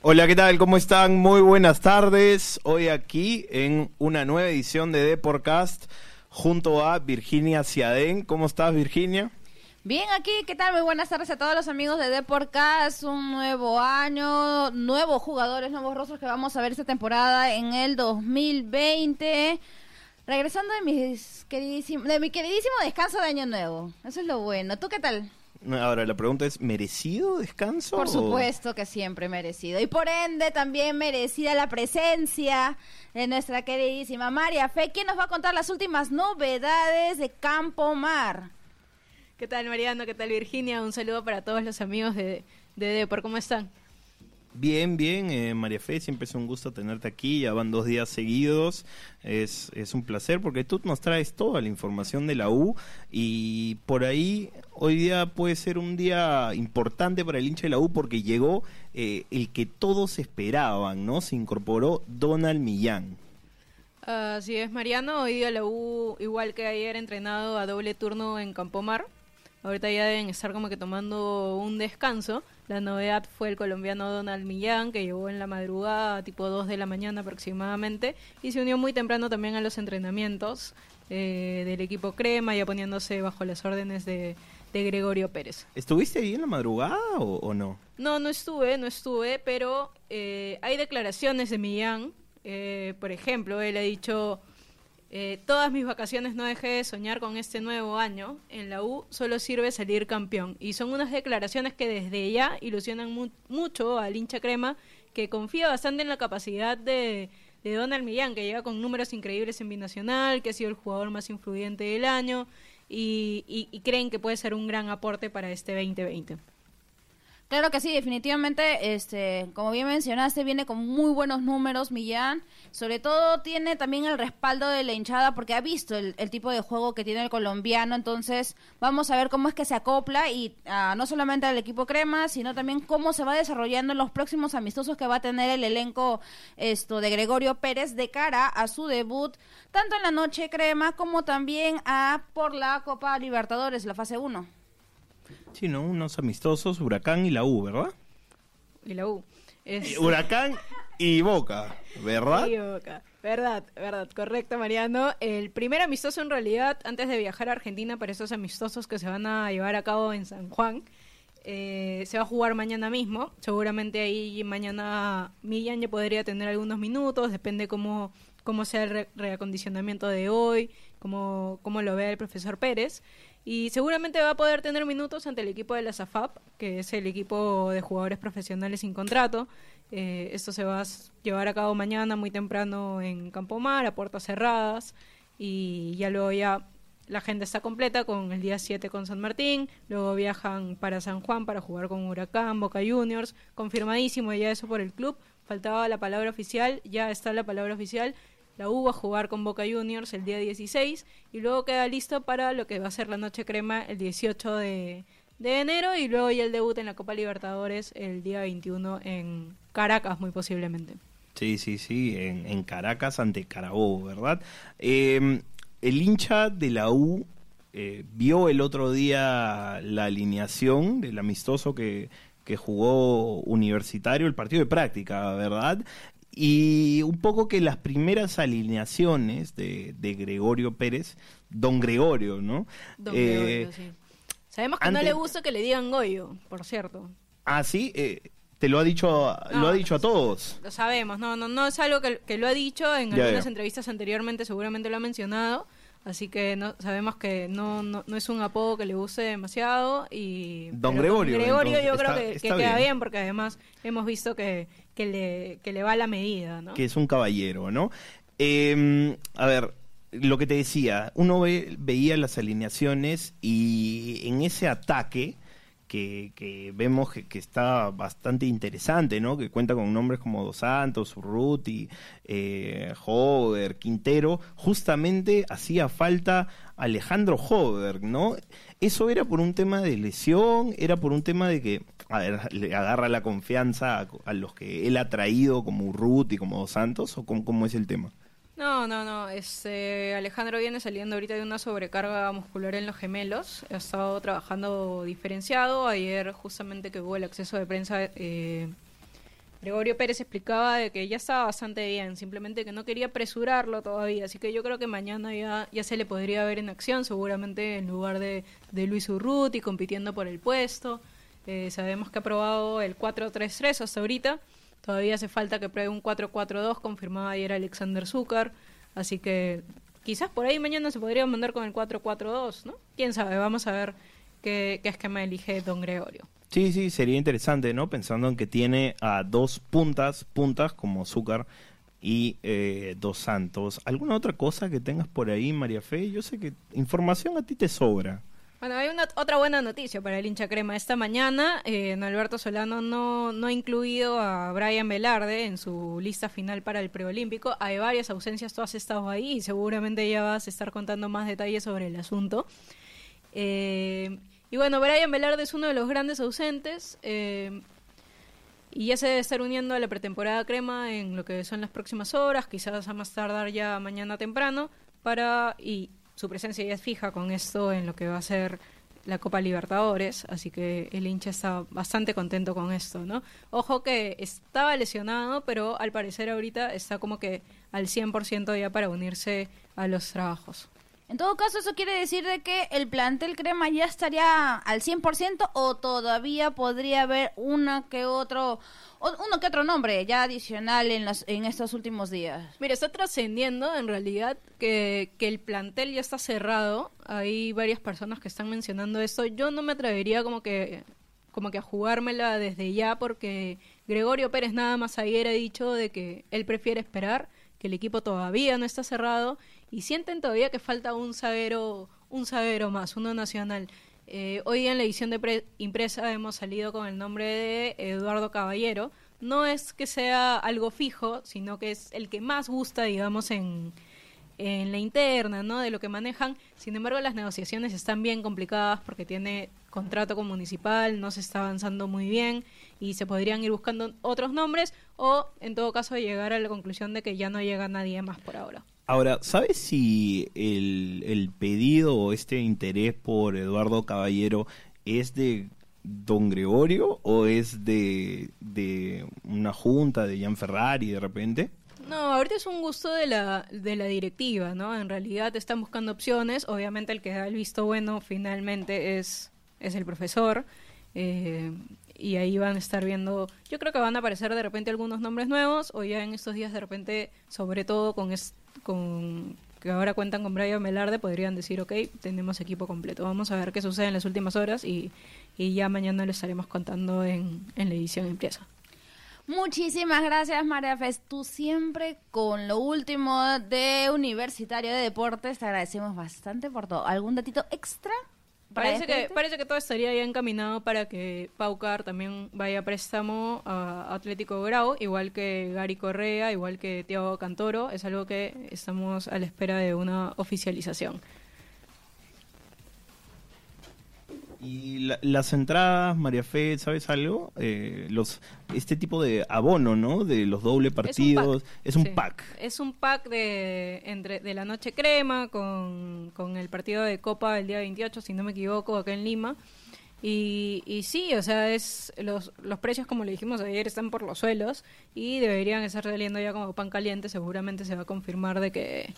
Hola, ¿qué tal? ¿Cómo están? Muy buenas tardes. Hoy aquí en una nueva edición de Deporcast junto a Virginia Ciadén. ¿Cómo estás, Virginia? Bien, aquí, ¿qué tal? Muy buenas tardes a todos los amigos de Deporcast. Un nuevo año, nuevos jugadores, nuevos rostros que vamos a ver esta temporada en el 2020. Regresando de, mis queridísimo, de mi queridísimo descanso de Año Nuevo. Eso es lo bueno. ¿Tú qué tal? Ahora, la pregunta es, ¿merecido descanso? Por o- supuesto que siempre merecido. Y por ende también merecida la presencia de nuestra queridísima María Fe, quien nos va a contar las últimas novedades de Campo Mar. ¿Qué tal Mariano? ¿Qué tal Virginia? Un saludo para todos los amigos de, de Depor. ¿Cómo están? Bien, bien, eh, María Fe, siempre es un gusto tenerte aquí, ya van dos días seguidos, es, es un placer porque tú nos traes toda la información de la U y por ahí hoy día puede ser un día importante para el hincha de la U porque llegó eh, el que todos esperaban, ¿no? Se incorporó Donald Millán. Así es, Mariano. Hoy día la U, igual que ayer, entrenado a doble turno en Campomar. Ahorita ya deben estar como que tomando un descanso. La novedad fue el colombiano Donald Millán, que llegó en la madrugada, tipo 2 de la mañana aproximadamente, y se unió muy temprano también a los entrenamientos eh, del equipo Crema, ya poniéndose bajo las órdenes de, de Gregorio Pérez. ¿Estuviste ahí en la madrugada o, o no? No, no estuve, no estuve, pero eh, hay declaraciones de Millán. eh, por ejemplo, él ha dicho, eh, todas mis vacaciones no dejé de soñar con este nuevo año. En la U solo sirve salir campeón. Y son unas declaraciones que desde ya ilusionan mu- mucho al hincha crema, que confía bastante en la capacidad de, Donald Millán, que llega con números increíbles en Binacional, que ha sido el jugador más influyente del año. Y, y- y creen que puede ser un gran aporte para este 2020. Claro que sí, definitivamente, este, como bien mencionaste, viene con muy buenos números Millán. Sobre todo tiene también el respaldo de la hinchada porque ha visto el, el tipo de juego que tiene el colombiano. Entonces, vamos a ver cómo es que se acopla y ah, no solamente al equipo crema, sino también cómo se va desarrollando en los próximos amistosos que va a tener el elenco esto de Gregorio Pérez de cara a su debut, tanto en la noche crema como también a por la Copa Libertadores, la fase 1. Sí, ¿no? Unos amistosos, Huracán y la U, ¿verdad? Y la U. Es- Huracán y Boca, ¿verdad? Sí, Boca. Verdad, verdad, correcto, Mariano. El primer amistoso en realidad, antes de viajar a Argentina para esos amistosos que se van a llevar a cabo en San Juan, eh, se va a jugar mañana mismo. Seguramente ahí mañana Millán ya podría tener algunos minutos, depende cómo, cómo sea el re- reacondicionamiento de hoy, cómo, cómo lo vea el profesor Pérez. Y seguramente va a poder tener minutos ante el equipo de la SAFAP, que es el equipo de jugadores profesionales sin contrato. Eh, esto se va a llevar a cabo mañana muy temprano en Campomar, a puertas cerradas. Y ya luego ya la gente está completa con el día 7 con San Martín. Luego viajan para San Juan para jugar con Huracán, Boca Juniors. Confirmadísimo ya eso por el club. Faltaba la palabra oficial, ya está la palabra oficial. La U va a jugar con Boca Juniors el día 16 y luego queda listo para lo que va a ser la noche crema el 18 de, de enero y luego ya el debut en la Copa Libertadores el día 21 en Caracas muy posiblemente. Sí, sí, sí, en, en Caracas ante Carabobo, ¿verdad? Eh, el hincha de la U eh, vio el otro día la alineación del amistoso que, que jugó Universitario, el partido de práctica, ¿verdad? Y un poco que las primeras alineaciones de, de Gregorio Pérez, don Gregorio, ¿no? Don Eh, Gregorio, sí. Sabemos que no le gusta que le digan Goyo, por cierto. Ah, sí, eh, te lo ha dicho, a- lo ha dicho a todos. Lo sabemos, no, no, no es algo que, que lo ha dicho en Ya, algunas entrevistas anteriormente, seguramente lo ha mencionado, así que no, sabemos que no, no, no es un apodo que le guste demasiado y... Don Gregorio, Gregorio yo creo que, queda bien. bien. porque además hemos visto que, que, le, que le va la medida, ¿no? que es un caballero, ¿no? Eh, a ver, lo que te decía, uno ve- veía las alineaciones y en ese ataque que, que vemos que, está bastante interesante, ¿no? Que cuenta con nombres como Dos Santos, Urruti, eh, Hover, Quintero. Justamente hacía falta Alejandro Hover, ¿no? ¿Eso era por un tema de lesión? ¿Era por un tema de que le agarra la confianza a, a los que él ha traído como Urruti, como Dos Santos? ¿O cómo, cómo es el tema? No, no, no. Este, Alejandro viene saliendo ahorita de una sobrecarga muscular en los gemelos. Ha estado trabajando diferenciado. Ayer, justamente que hubo el acceso de prensa, eh, Gregorio Pérez explicaba de que ya estaba bastante bien, simplemente que no quería apresurarlo todavía. Así que yo creo que mañana ya, ya se le podría ver en acción, seguramente en lugar de, de Luis Urruti compitiendo por el puesto. Eh, sabemos que ha probado el 4-3-3 hasta ahorita. Todavía hace falta que pruebe un 4-4-2, confirmaba ayer Alexander Zúcar. Así que quizás por ahí mañana se podría mandar con el 4-4-2, ¿no? Quién sabe, vamos a ver qué, qué esquema elige don Gregorio. Sí, sí, sería interesante, ¿no? Pensando en que tiene a dos puntas, puntas como Zúcar y eh, Dos Santos. ¿Alguna otra cosa que tengas por ahí, María Fe? Yo sé que información a ti te sobra. Bueno, hay una otra buena noticia para el hincha crema. Esta mañana, eh, Alberto Solano no, no ha incluido a Brian Velarde en su lista final para el preolímpico. Hay varias ausencias, tú has estado ahí y seguramente ya vas a estar contando más detalles sobre el asunto. Eh, y bueno, Brian Velarde es uno de los grandes ausentes. Eh, y ya se debe estar uniendo a la pretemporada crema en lo que son las próximas horas, quizás a más tardar ya mañana temprano, para y su presencia ya es fija con esto en lo que va a ser la Copa Libertadores, así que el hincha está bastante contento con esto, ¿no? Ojo que estaba lesionado, pero al parecer ahorita está como que al 100% ya para unirse a los trabajos. En todo caso, eso quiere decir de que el plantel crema ya estaría al 100% o todavía podría haber una que otro uno que otro nombre ya adicional en los en estos últimos días. Mira, está trascendiendo en realidad que, que el plantel ya está cerrado. Hay varias personas que están mencionando esto. Yo no me atrevería como que como que a jugármela desde ya porque Gregorio Pérez nada más ayer ha dicho de que él prefiere esperar, que el equipo todavía no está cerrado y sienten todavía que falta un zaguero, un zaguero más, uno nacional. Eh, hoy en la edición de pre- impresa hemos salido con el nombre de Eduardo Caballero. No es que sea algo fijo, sino que es el que más gusta, digamos, en, en la interna, ¿no? De lo que manejan. Sin embargo, las negociaciones están bien complicadas porque tiene contrato con municipal, no se está avanzando muy bien y se podrían ir buscando otros nombres o, en todo caso, llegar a la conclusión de que ya no llega nadie más por ahora. Ahora, ¿sabes si el, el pedido o este interés por Eduardo Caballero es de Don Gregorio o es de, de una junta de Jan Ferrari de repente? No, ahorita es un gusto de la, de la directiva, ¿no? En realidad están buscando opciones. Obviamente el que da el visto bueno finalmente es, es el profesor. eh, y ahí van a estar viendo, yo creo que van a aparecer de repente algunos nombres nuevos o ya en estos días de repente, sobre todo con, es- con que ahora cuentan con Brian Velarde, podrían decir, ok, tenemos equipo completo. Vamos a ver qué sucede en las últimas horas y, y ya mañana lo estaremos contando en, en la edición impresa. Muchísimas gracias, María Fes. Tú siempre con lo último de Universitario de Deportes. Te agradecemos bastante por todo. ¿Algún datito extra? Parece que, parece que todo estaría ya encaminado para que Paucar también vaya a préstamo a Atlético Grau, igual que Gary Correa, igual que Tiago Cantoro. Es algo que estamos a la espera de una oficialización. Y la- las entradas, María Fe, ¿sabes algo? Eh, los Este tipo de abono, ¿no? De los doble partidos. Es un Sí. pack. Es un pack de, entre, de la noche crema con, con el partido de Copa el día 28, si no me equivoco, acá en Lima. Y, y sí, o sea, es los, los precios, como le dijimos ayer, están por los suelos y deberían estar saliendo ya como pan caliente. Seguramente se va a confirmar de que,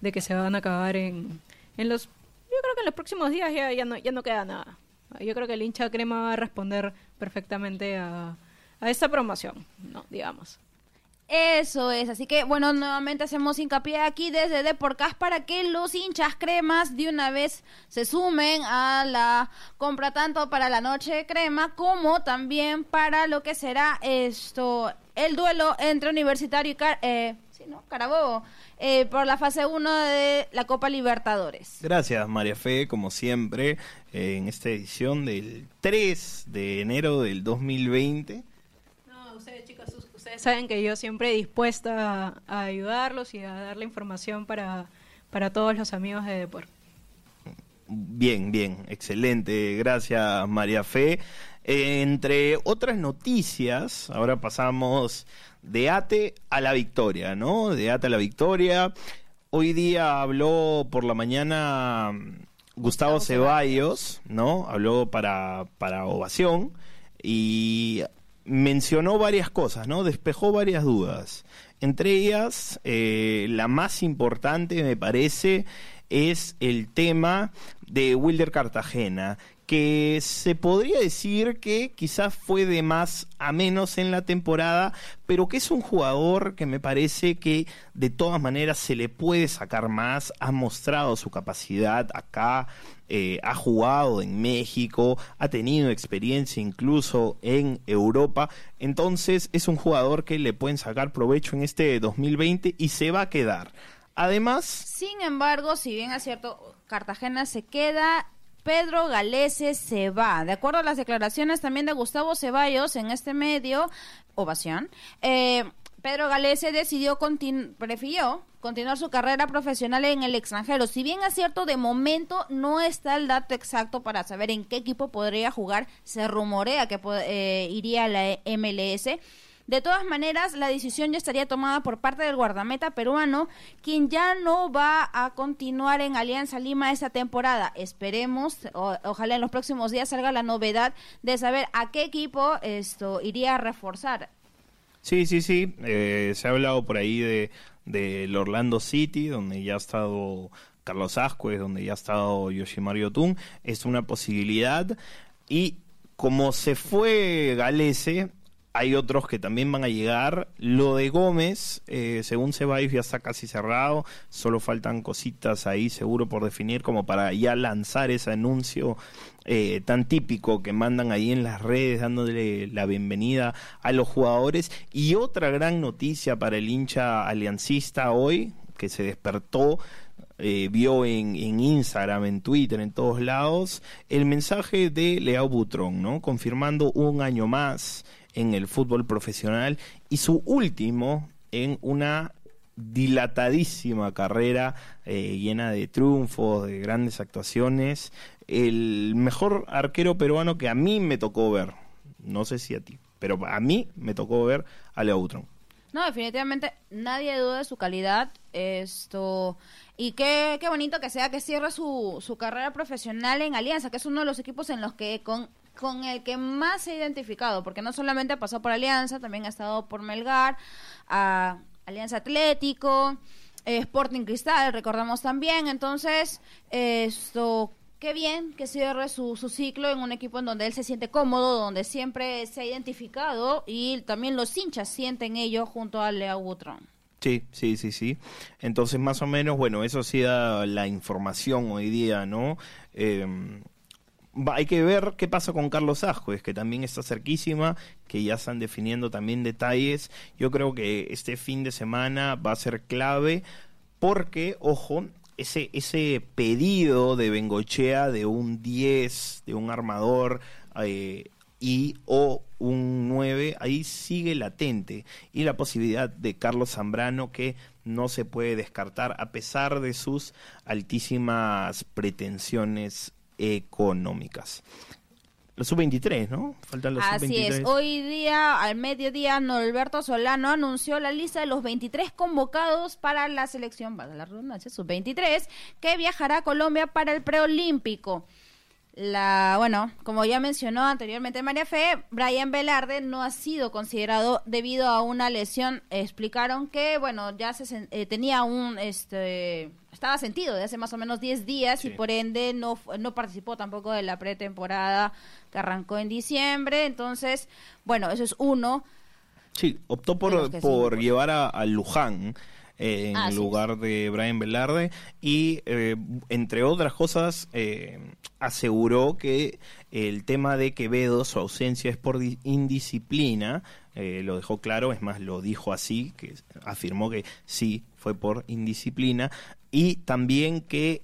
de que se van a acabar en, en los... Yo creo que en los próximos días ya, ya, no, ya no queda nada. Yo creo que el hincha crema va a responder perfectamente a, a esta promoción, ¿no? Digamos. Eso es, así que bueno, nuevamente hacemos hincapié aquí desde Deporcast para que los hinchas cremas de una vez se sumen a la compra tanto para la noche de crema como también para lo que será esto, el duelo entre Universitario y Car- eh, sí, ¿no? Carabobo, eh, por la fase 1 de la Copa Libertadores. Gracias, María Fe, como siempre, eh, en esta edición del 3 de enero del 2020. No, ustedes chicos, ustedes saben que yo siempre dispuesta a, a ayudarlos y a dar la información para, para todos los amigos de Depor. Bien, bien, excelente. Gracias, María Fe. Eh, entre otras noticias, ahora pasamos de ATE a la victoria, ¿no? De ATE a la victoria. Hoy día habló por la mañana mm, Gustavo Ceballos, ¿no? Habló para, para Ovación y mencionó varias cosas, ¿no? Despejó varias dudas. Entre ellas, eh, la más importante, me parece, es el tema de Wilder Cartagena, que se podría decir que quizás fue de más a menos en la temporada, pero que es un jugador que me parece que de todas maneras se le puede sacar más, ha mostrado su capacidad acá, eh, ha jugado en México, ha tenido experiencia incluso en Europa, entonces es un jugador que le pueden sacar provecho en este 2020 y se va a quedar. Además... Sin embargo, si bien es cierto, Cartagena se queda Pedro Galese se va. De acuerdo a las declaraciones también de Gustavo Ceballos en este medio, Ovación, eh, Pedro Galese decidió prefirió continuar su carrera profesional en el extranjero. Si bien es cierto, de momento no está el dato exacto para saber en qué equipo podría jugar. Se rumorea que eh, iría a la MLS de todas maneras, la decisión ya estaría tomada por parte del guardameta peruano, quien ya no va a continuar en Alianza Lima esta temporada. Esperemos, ojalá en los próximos días salga la novedad de saber a qué equipo esto iría a reforzar. Sí, sí, sí. Eh, se ha hablado por ahí de del Orlando City, donde ya ha estado Carlos Ascuez, donde ya ha estado Yoshimaru Yotun. Es una posibilidad. Y como se fue Galese, hay otros que también van a llegar. Lo de Gómez, eh, según Ceballos, ya está casi cerrado. Solo faltan cositas ahí, seguro, por definir, como para ya lanzar ese anuncio eh, tan típico que mandan ahí en las redes, dándole la bienvenida a los jugadores. Y otra gran noticia para el hincha aliancista hoy, que se despertó. Eh, vio en, Instagram, en Twitter, en todos lados, el mensaje de Leao Butrón, ¿no? Confirmando un año más en el fútbol profesional y su último en una dilatadísima carrera eh, llena de triunfos, de grandes actuaciones, el mejor arquero peruano que a mí me tocó ver, no sé si a ti, pero a mí me tocó ver a Leo. No, definitivamente nadie duda de su calidad. Esto y qué, qué bonito que sea que cierre su, su carrera profesional en Alianza, que es uno de los equipos en los que con con el que más se ha identificado, porque no solamente ha pasado por Alianza, también ha estado por Melgar, a Alianza Atlético, eh, Sporting Cristal, recordamos también. Entonces, esto, qué bien que cierre su, su ciclo en un equipo en donde él se siente cómodo, donde siempre se ha identificado y también los hinchas sienten ello junto a Leo Butrón. Sí, sí, sí, sí. Entonces, más o menos, bueno, eso sí da la información hoy día, ¿no? Eh, hay que ver qué pasa con Carlos Ascuez, que también está cerquísima, que ya están definiendo también detalles. Yo creo que este fin de semana va a ser clave porque, ojo, ese, ese pedido de Bengochea de un 10, de un armador eh, y o un 9, ahí sigue latente. Y la posibilidad de Carlos Zambrano que no se puede descartar a pesar de sus altísimas pretensiones económicas. Los sub-23, ¿no? Faltan los Así es. Hoy día, al mediodía, Norberto Solano anunció la lista de los 23 convocados para la selección, para la redundancia, sub-23, que viajará a Colombia para el preolímpico. La, bueno, como ya mencionó anteriormente María Fe, Brian Velarde no ha sido considerado debido a una lesión. Explicaron que, bueno, ya se eh, tenía un, este, estaba sentido de hace más o menos 10 días y por ende no, no participó tampoco de la pretemporada que arrancó en diciembre. Entonces, bueno, eso es uno. Sí, optó por, por llevar a Luján en lugar de Brian Velarde y eh, entre otras cosas eh, aseguró que el tema de Quevedo, su ausencia es por indisciplina, eh, lo dejó claro, es más, lo dijo así, que afirmó que sí, fue por indisciplina, y también que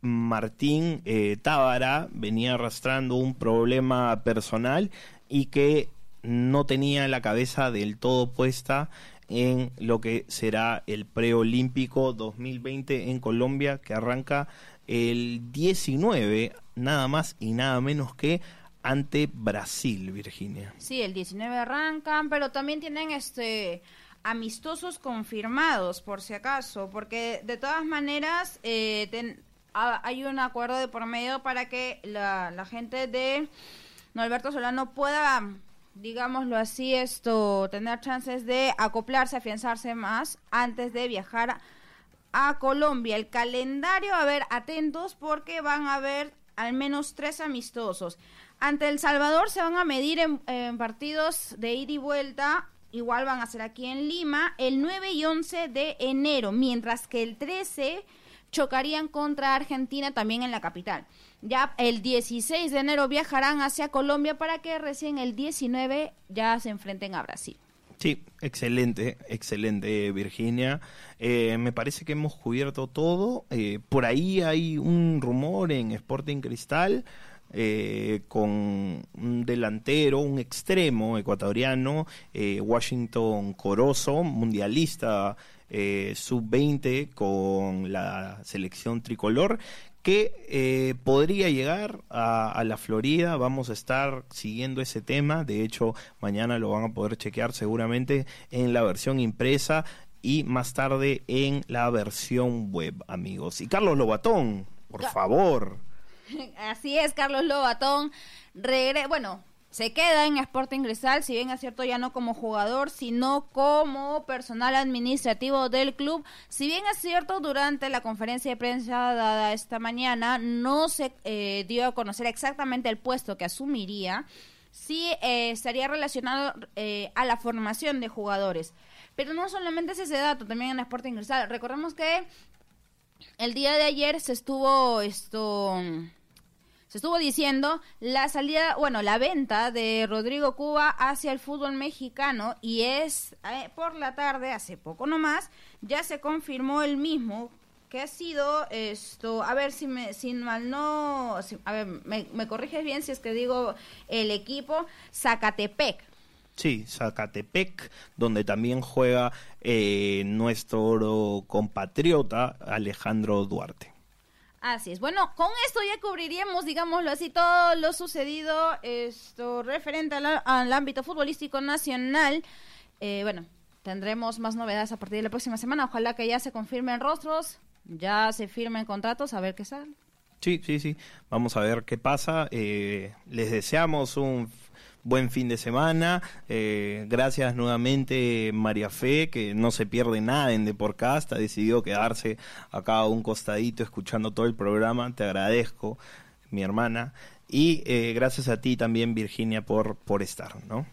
Martín Tábara venía arrastrando un problema personal y que no tenía la cabeza del todo puesta en lo que será el preolímpico 2020 en Colombia que arranca el 19, nada más y nada menos que ante Brasil, Virginia. Sí, el 19 arrancan, pero también tienen este amistosos confirmados, por si acaso, porque de todas maneras eh, hay un acuerdo de por medio para que la, la gente de Norberto Solano pueda digámoslo así, esto, tener chances de acoplarse, afianzarse más antes de viajar a, Colombia. El calendario, a ver, atentos porque van a haber al menos tres amistosos. Ante El Salvador se van a medir en, partidos de ida y vuelta. Igual van a ser aquí en Lima el 9 y 11 de enero, mientras que el 13 chocarían contra Argentina también en la capital. Ya el 16 de enero viajarán hacia Colombia para que recién el 19 ya se enfrenten a Brasil. Sí, excelente, excelente Virginia. Eh, me parece que hemos cubierto todo. Eh, por ahí hay un rumor en Sporting Cristal eh, con un delantero, un extremo ecuatoriano, Washington Corozo, mundialista sub-20 con la selección tricolor, que eh, podría llegar a, la Florida. Vamos a estar siguiendo ese tema. De hecho, mañana lo van a poder chequear seguramente en la versión impresa y más tarde en la versión web, amigos. Y Carlos Lobatón, por favor. Así es, Carlos Lobatón. Regre bueno, se queda en Sporting Cristal, si bien es cierto ya no como jugador, sino como personal administrativo del club. Si bien es cierto, durante la conferencia de prensa dada esta mañana no se eh, dio a conocer exactamente el puesto que asumiría, sí eh, estaría relacionado eh, a la formación de jugadores. Pero no solamente es ese dato, también en Sporting Cristal. Recordemos que el día de ayer se estuvo esto se estuvo diciendo la salida, bueno, la venta de Rodrigo Cuba hacia el fútbol mexicano y es eh, por la tarde, hace poco nomás, ya se confirmó el mismo que ha sido esto, a ver si me, si mal no, a ver, me, corriges bien si es que digo el equipo, Zacatepec. Sí, Zacatepec, donde también juega eh, nuestro compatriota Alejandro Duarte. Así es. Bueno, con esto ya cubriríamos, digámoslo así, todo lo sucedido esto referente al, ámbito futbolístico nacional. Eh, bueno, tendremos más novedades a partir de la próxima semana. Ojalá que ya se confirmen rostros, ya se firmen contratos, a ver qué sale. Sí, sí, sí. Vamos a ver qué pasa. Eh, les deseamos un buen fin de semana. Eh, gracias nuevamente María Fe, que no se pierde nada en Deporcast, ha decidido quedarse acá a un costadito escuchando todo el programa. Te agradezco, mi hermana. Y eh, gracias a ti también, Virginia, por, por estar, ¿no?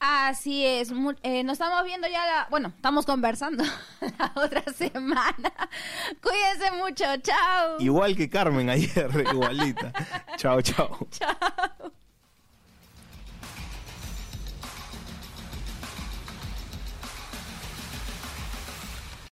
Así es, eh, nos estamos viendo ya, la, bueno, estamos conversando la otra semana. Cuídense mucho, chao. Igual que Carmen ayer, igualita. chao, chao. Chao.